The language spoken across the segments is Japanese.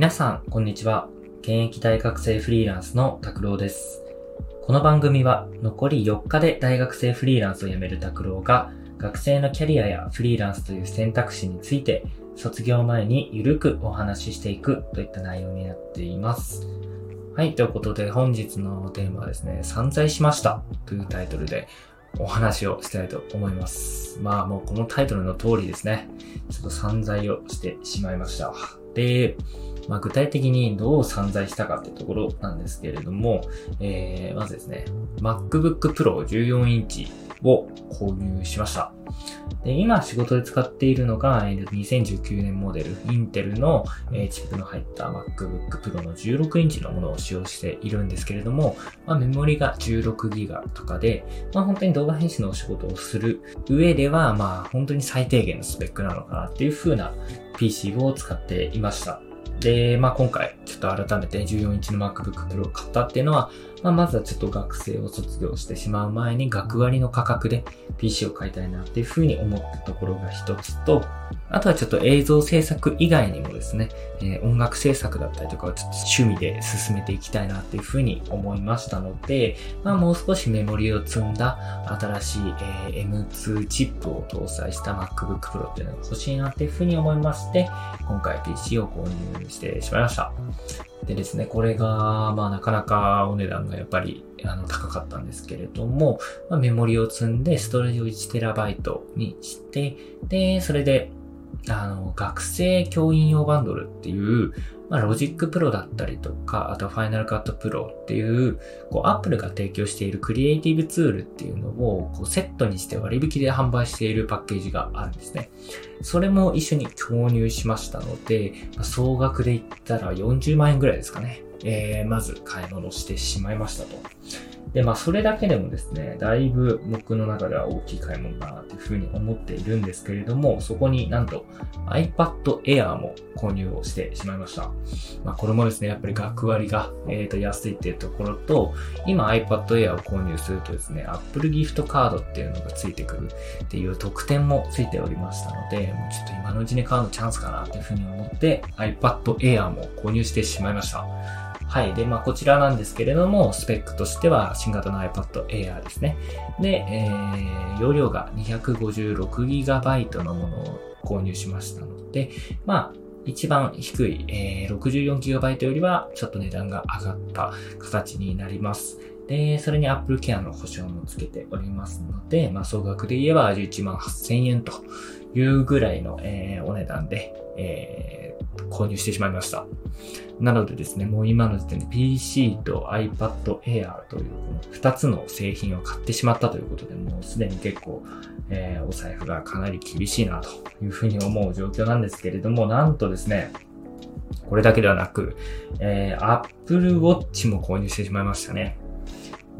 皆さん、こんにちは。現役大学生フリーランスの拓郎です。この番組は、残り4日で大学生フリーランスを辞める拓郎が、学生のキャリアやフリーランスという選択肢について、卒業前にゆるくお話ししていくといった内容になっています。はい、ということで本日のテーマはですね、散財しましたというタイトルでお話をしたいと思います。まあもうこのタイトルの通りですね、ちょっと散財をしてしまいました。で、まあ、具体的にどう散財したかってところなんですけれども、えー、まずですね、MacBook Pro 14インチを購入しました。で今仕事で使っているのが2019年モデル、インテルのチップの入った MacBook Pro の16インチのものを使用しているんですけれども、まあ、メモリが 16GB とかで、まあ、本当に動画編集のお仕事をする上では、まあ本当に最低限のスペックなのかなっていう風な PC を使っていました。で、まあ今回ちょっと改めて14インチの MacBook Pro を買ったっていうのは、まあまずはちょっと学生を卒業してしまう前に学割の価格で PC を買いたいなっていうふうに思ったところが一つと、あとはちょっと映像制作以外にもですね、えー音楽制作だったりとかをちょっと趣味で進めていきたいなっていうふうに思いましたので、まあもう少しメモリを積んだ新しい、えー M2 チップを搭載した MacBook Pro っていうのが欲しいなっていうふうに思いまして、今回 PC を購入してしまいました。でですね、これが、まあなかなかお値段がやっぱりあの高かったんですけれども、まあ、メモリを積んでストレージを 1TB にして、で、それで、あの、学生教員用バンドルっていう、まあ、 Logic Pro だったりとか、あとは Final Cut Pro っていう、こう、アップルが提供しているクリエイティブツールっていうのを、こう、セットにして割引で販売しているパッケージがあるんですね。それも一緒に購入しましたので、総額で言ったら40万円ぐらいですかね。えー、まず買い物してしまいましたと。で、まあ、それだけでもですね、だいぶ僕の中では大きい買い物だなというふうに思っているんですけれども、そこになんと iPad Air も購入をしてしまいました。まあ、これもですね、やっぱり学割が、えー、と安いっていうところと、今 iPad Air を購入するとですね、Apple Gift カードっていうのがついてくるっていう特典もついておりましたので、もうちょっと今のうちに買うのチャンスかなというふうに思って iPad Air も購入してしまいました。はい。で、まあ、こちらなんですけれども、スペックとしては、新型の iPad Air ですね。で、えー、容量が 256GB のものを購入しましたので、まあ、一番低い、えー、64GB よりは、ちょっと値段が上がった形になります。で、それに Apple Care の保証もつけておりますので、まあ、総額で言えば11万8000円というぐらいの、えーお値段で、えー購入してしまいました。なのでですね、もう今の時点で PC と iPad Air というこの2つの製品を買ってしまったということで、もうすでに結構、えーお財布がかなり厳しいなというふうに思う状況なんですけれども、なんとですね、これだけではなく、えー Apple Watch も購入してしまいましたね。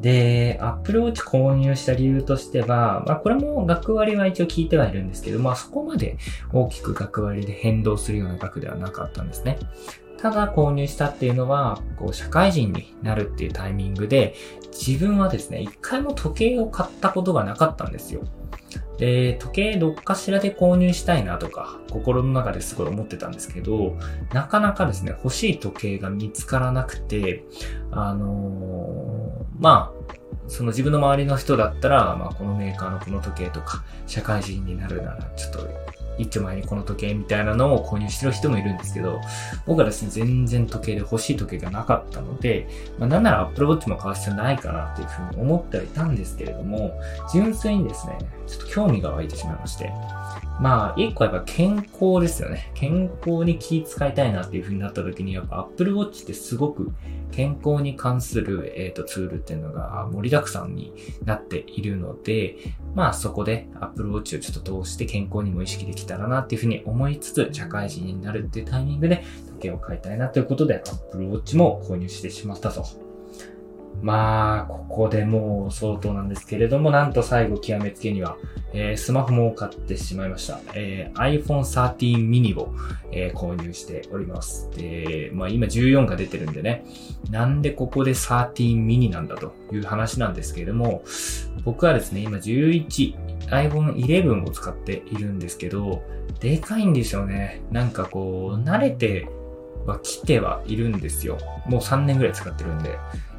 で、Apple Watch 購入した理由としては、まあこれも学割は一応聞いてはいるんですけど、まあそこまで大きく学割で変動するような額ではなかったんですね。ただ購入したっていうのは、こう社会人になるっていうタイミングで、自分はですね、一回も時計を買ったことがなかったんですよ。で、時計どっかしらで購入したいなとか、心の中ですごい思ってたんですけど、なかなかですね、欲しい時計が見つからなくて、あのーまあ、その自分の周りの人だったら、まあ、このメーカーのこの時計とか、社会人になるなら、ちょっと、一丁前にこの時計みたいなのを購入してる人もいるんですけど、僕はですね、全然時計で欲しい時計がなかったので、まあ、なんなら Apple Watch も買う必要ないかなっていうふうに思ってはいたんですけれども、純粋にですね、ちょっと興味が湧いてしまいまして、まあ、一個やっぱ健康ですよね。健康に気遣いたいなっていう風になった時に、やっぱ Apple Watch ってすごく健康に関する、えー、とツールっていうのが盛りだくさんになっているので、まあそこで Apple Watch をちょっと通して健康にも意識できたらなっていうふうに思いつつ、社会人になるっていうタイミングで時計を買いたいなということで Apple Watch も購入してしまったと。まあ、ここでもう相当なんですけれども、なんと最後極めつけには、えースマホも買ってしまいました。えー iPhone 13 mini を、えー購入しております。で、まあ今14が出てるんでね、なんでここで13 mini なんだという話なんですけれども、僕はですね、今11、iPhone 11を使っているんですけど、でかいんですよね。なんかこう、慣れては来てはいるんですよ。もう3年ぐらい使ってるんで。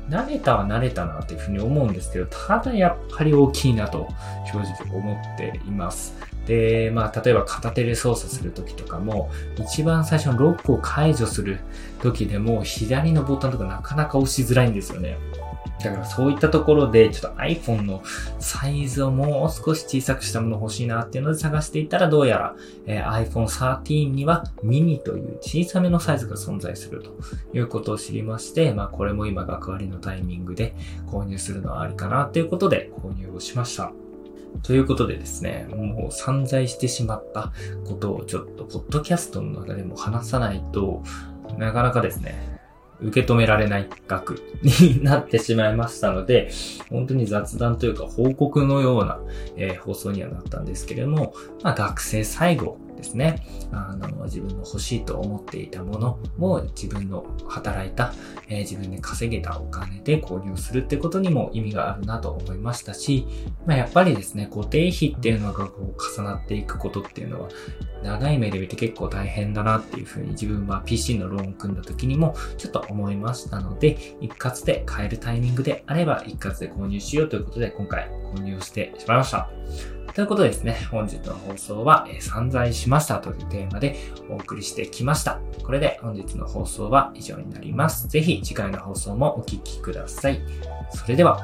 慣れたは慣れたなっていうふうに思うんですけど、ただやっぱり大きいなと正直思っています。で、まあ、例えば片手で操作するときとかも、一番最初のロックを解除するときでも、左のボタンとかなかなか押しづらいんですよね。だからそういったところで、ちょっと iPhone のサイズをもう少し小さくしたもの欲しいなっていうので探していたら、どうやら、えー、iPhone 13にはミニという小さめのサイズが存在するということを知りまして、まあこれも今学割のタイミングで購入するのはありかなということで購入をしました。ということでですね、もう散財してしまったことをちょっと、ポッドキャストの中でも話さないとなかなかですね、受け止められない額になってしまいましたので、本当に雑談というか報告のような、えー、放送にはなったんですけれども、まあ、学生最後ですね。あの、自分の欲しいと思っていたものを自分の働いた、えー、自分で稼げたお金で購入するってことにも意味があるなと思いましたし、まあ、やっぱりですね、固定費っていうのがこう重なっていくことっていうのは、長い目で見て結構大変だなっていうふうに自分は PC のローン組んだ時にもちょっと思いましたので、一括で買えるタイミングであれば一括で購入しようということで今回購入してしまいました。ということでですね、本日の放送は、えー、散財しましたというテーマでお送りしてきました。これで本日の放送は以上になります。ぜひ次回の放送もお聴きください。それでは。